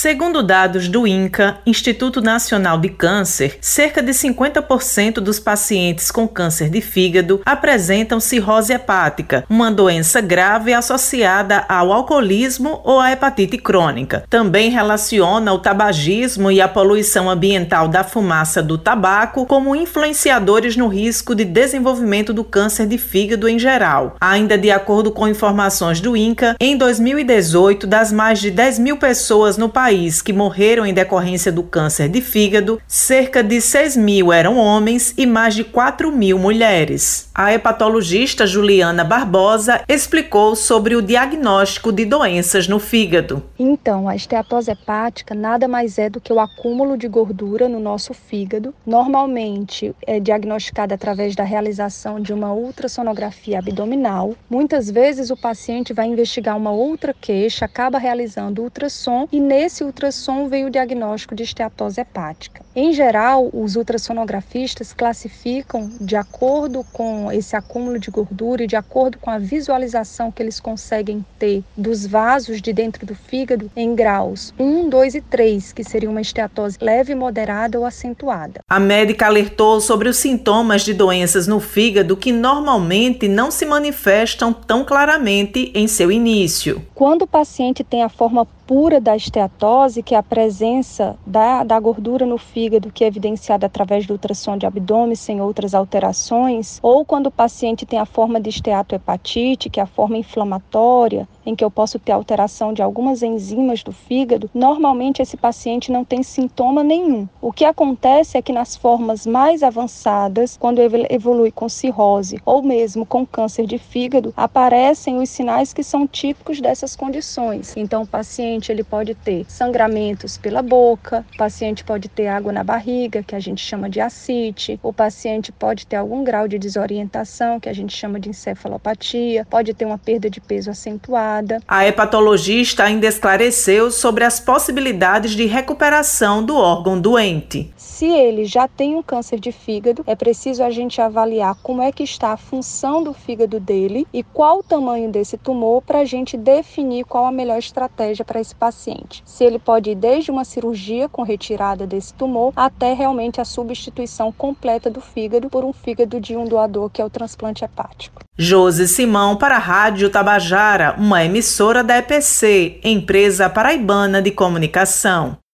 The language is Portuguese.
Segundo dados do INCA, Instituto Nacional de Câncer, cerca de 50% dos pacientes com câncer de fígado apresentam cirrose hepática, uma doença grave associada ao alcoolismo ou à hepatite crônica. Também relaciona o tabagismo e a poluição ambiental da fumaça do tabaco como influenciadores no risco de desenvolvimento do câncer de fígado em geral. Ainda de acordo com informações do INCA, em 2018, das mais de 10 mil pessoas no país que morreram em decorrência do câncer de fígado, cerca de 6 mil eram homens e mais de 4 mil mulheres. A hepatologista Juliana Barbosa explicou sobre o diagnóstico de doenças no fígado. Então, a esteatose hepática nada mais é do que o acúmulo de gordura no nosso fígado. Normalmente é diagnosticada através da realização de uma ultrassonografia abdominal. Muitas vezes o paciente vai investigar uma outra queixa, acaba realizando ultrassom e nesse Nesse ultrassom veio o diagnóstico de esteatose hepática. Em geral, os ultrassonografistas classificam de acordo com esse acúmulo de gordura e de acordo com a visualização que eles conseguem ter dos vasos de dentro do fígado em graus 1, 2 e 3, que seria uma esteatose leve, moderada ou acentuada. A médica alertou sobre os sintomas de doenças no fígado que normalmente não se manifestam tão claramente em seu início. Quando o paciente tem a forma pura da esteatose, que é a presença da, da gordura no fígado, que é evidenciada através do ultrassom de abdômen sem outras alterações, ou quando o paciente tem a forma de esteatohepatite, que é a forma inflamatória, em que eu posso ter alteração de algumas enzimas do fígado, normalmente esse paciente não tem sintoma nenhum. O que acontece é que nas formas mais avançadas, quando evolui com cirrose ou mesmo com câncer de fígado, aparecem os sinais que são típicos dessas condições. Então, o paciente ele pode ter sangramentos pela boca, o paciente pode ter água na barriga, que a gente chama de ascite, o paciente pode ter algum grau de desorientação, que a gente chama de encefalopatia, pode ter uma perda de peso acentuada a hepatologista ainda esclareceu sobre as possibilidades de recuperação do órgão doente. Se ele já tem um câncer de fígado, é preciso a gente avaliar como é que está a função do fígado dele e qual o tamanho desse tumor para a gente definir qual a melhor estratégia para esse paciente. Se ele pode ir desde uma cirurgia com retirada desse tumor até realmente a substituição completa do fígado por um fígado de um doador, que é o transplante hepático. Josi Simão para a Rádio Tabajara, uma emissora da EPC, empresa paraibana de comunicação.